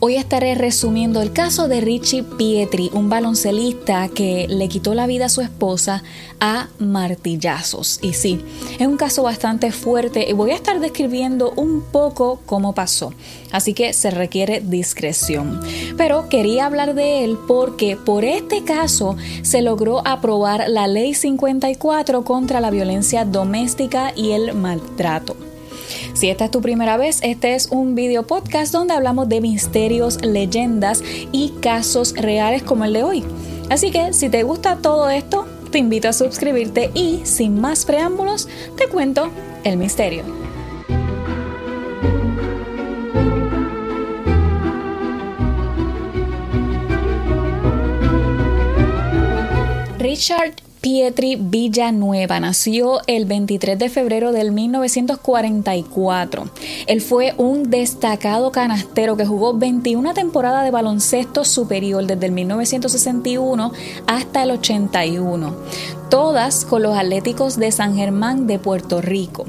Hoy estaré resumiendo el caso de Richie Pietri, un baloncelista que le quitó la vida a su esposa a martillazos. Y sí, es un caso bastante fuerte y voy a estar describiendo un poco cómo pasó. Así que se requiere discreción. Pero quería hablar de él porque por este caso se logró aprobar la Ley 54 contra la violencia doméstica y el maltrato. Si esta es tu primera vez, este es un video podcast donde hablamos de misterios, leyendas y casos reales como el de hoy. Así que si te gusta todo esto, te invito a suscribirte y sin más preámbulos, te cuento el misterio. Richard Pietri Villanueva nació el 23 de febrero del 1944. Él fue un destacado canastero que jugó 21 temporadas de baloncesto superior desde el 1961 hasta el 81, todas con los Atléticos de San Germán de Puerto Rico.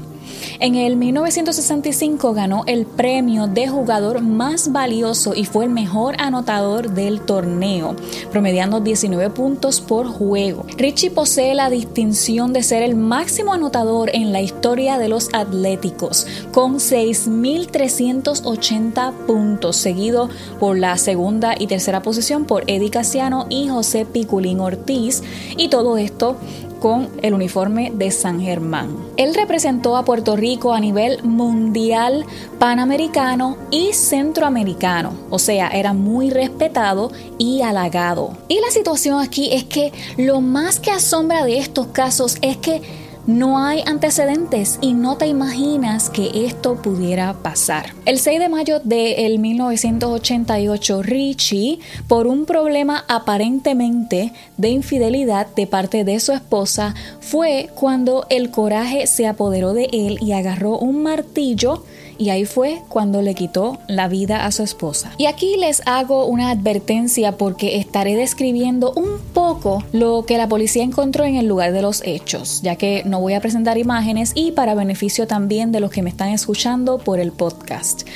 En el 1965 ganó el premio de jugador más valioso y fue el mejor anotador del torneo, promediando 19 puntos por juego. Richie posee la distinción de ser el máximo anotador en la historia de los Atléticos, con 6.380 puntos, seguido por la segunda y tercera posición por Eddie Casiano y José Piculín Ortiz, y todo esto con el uniforme de San Germán. Él representó a Puerto Rico a nivel mundial, panamericano y centroamericano, o sea, era muy respetado y halagado. Y la situación aquí es que lo más que asombra de estos casos es que no hay antecedentes y no te imaginas que esto pudiera pasar. El 6 de mayo de 1988, Richie, por un problema aparentemente de infidelidad de parte de su esposa, fue cuando el coraje se apoderó de él y agarró un martillo y ahí fue cuando le quitó la vida a su esposa. Y aquí les hago una advertencia porque estaré describiendo un poco lo que la policía encontró en el lugar de los hechos, ya que no voy a presentar imágenes y para beneficio también de los que me están escuchando por el podcast.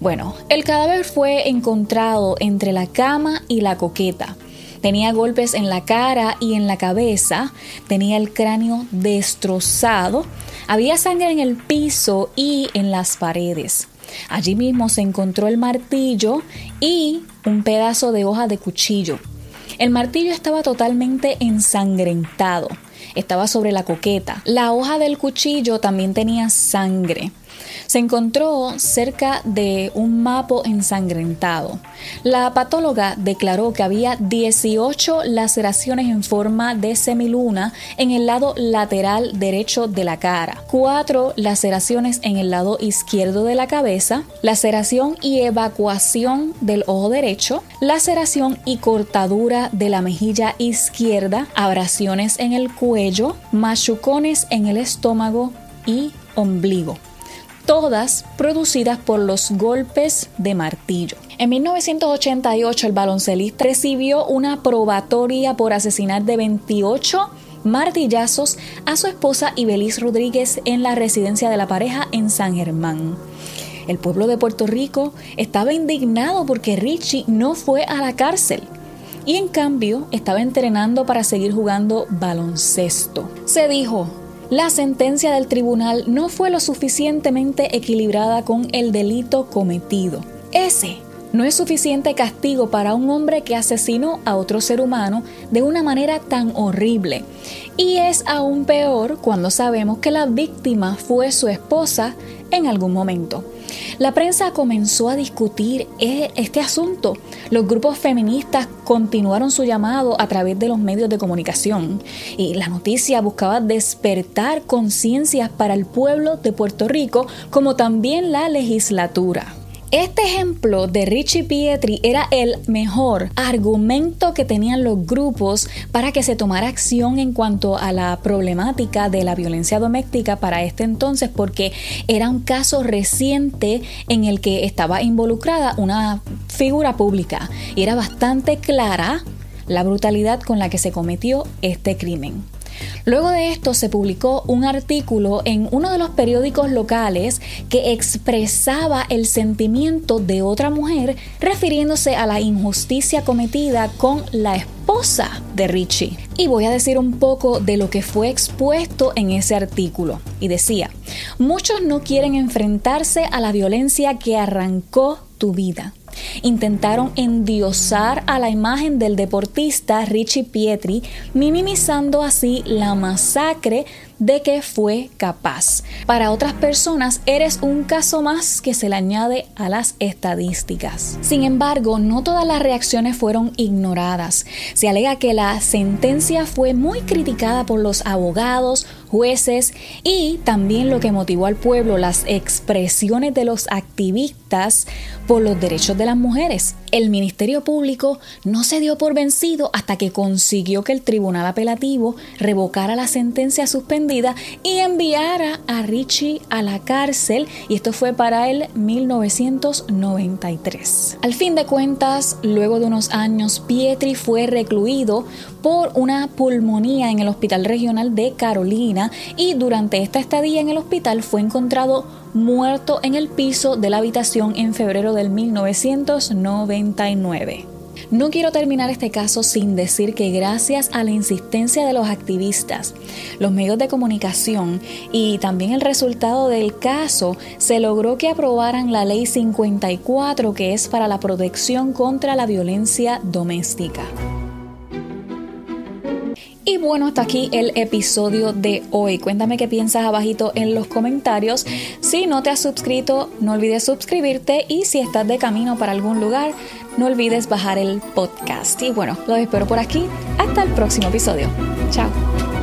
Bueno, el cadáver fue encontrado entre la cama y la coqueta. Tenía golpes en la cara y en la cabeza, tenía el cráneo destrozado, había sangre en el piso y en las paredes. Allí mismo se encontró el martillo y un pedazo de hoja de cuchillo. El martillo estaba totalmente ensangrentado. Estaba sobre la coqueta. La hoja del cuchillo también tenía sangre se encontró cerca de un mapo ensangrentado. La patóloga declaró que había 18 laceraciones en forma de semiluna en el lado lateral derecho de la cara, cuatro laceraciones en el lado izquierdo de la cabeza, laceración y evacuación del ojo derecho, laceración y cortadura de la mejilla izquierda, abrasiones en el cuello, machucones en el estómago y ombligo todas producidas por los golpes de martillo. En 1988 el baloncelista recibió una probatoria por asesinar de 28 martillazos a su esposa Ibeliz Rodríguez en la residencia de la pareja en San Germán. El pueblo de Puerto Rico estaba indignado porque Richie no fue a la cárcel y en cambio estaba entrenando para seguir jugando baloncesto. Se dijo, la sentencia del tribunal no fue lo suficientemente equilibrada con el delito cometido. Ese no es suficiente castigo para un hombre que asesinó a otro ser humano de una manera tan horrible. Y es aún peor cuando sabemos que la víctima fue su esposa en algún momento. La prensa comenzó a discutir e-, este asunto. Los grupos feministas continuaron su llamado a través de los medios de comunicación y la noticia buscaba despertar conciencias para el pueblo de Puerto Rico como también la legislatura. Este ejemplo de Richie Pietri era el mejor argumento que tenían los grupos para que se tomara acción en cuanto a la problemática de la violencia doméstica para este entonces porque era un caso reciente en el que estaba involucrada una figura pública y era bastante clara la brutalidad con la que se cometió este crimen. Luego de esto se publicó un artículo en uno de los periódicos locales que expresaba el sentimiento de otra mujer refiriéndose a la injusticia cometida con la esposa de Richie. Y voy a decir un poco de lo que fue expuesto en ese artículo. Y decía, muchos no quieren enfrentarse a la violencia que arrancó tu vida Intentaron endiosar a la imagen del deportista Richie Pietri, minimizando así la masacre de que fue capaz. Para otras personas eres un caso más que se le añade a las estadísticas. Sin embargo, no todas las reacciones fueron ignoradas. Se alega que la sentencia fue muy criticada por los abogados, jueces y también lo que motivó al pueblo, las expresiones de los activistas por los derechos de las mujeres. El Ministerio Público no se dio por vencido hasta que consiguió que el Tribunal Apelativo revocara la sentencia suspendida y enviara a Richie a la cárcel y esto fue para el 1993. Al fin de cuentas, luego de unos años, Pietri fue recluido por una pulmonía en el Hospital Regional de Carolina y durante esta estadía en el hospital fue encontrado muerto en el piso de la habitación en febrero del 1999. No quiero terminar este caso sin decir que gracias a la insistencia de los activistas, los medios de comunicación y también el resultado del caso, se logró que aprobaran la Ley 54 que es para la protección contra la violencia doméstica. Y bueno, hasta aquí el episodio de hoy. Cuéntame qué piensas abajito en los comentarios. Si no te has suscrito, no olvides suscribirte y si estás de camino para algún lugar, no olvides bajar el podcast. Y bueno, los espero por aquí. Hasta el próximo episodio. Chao.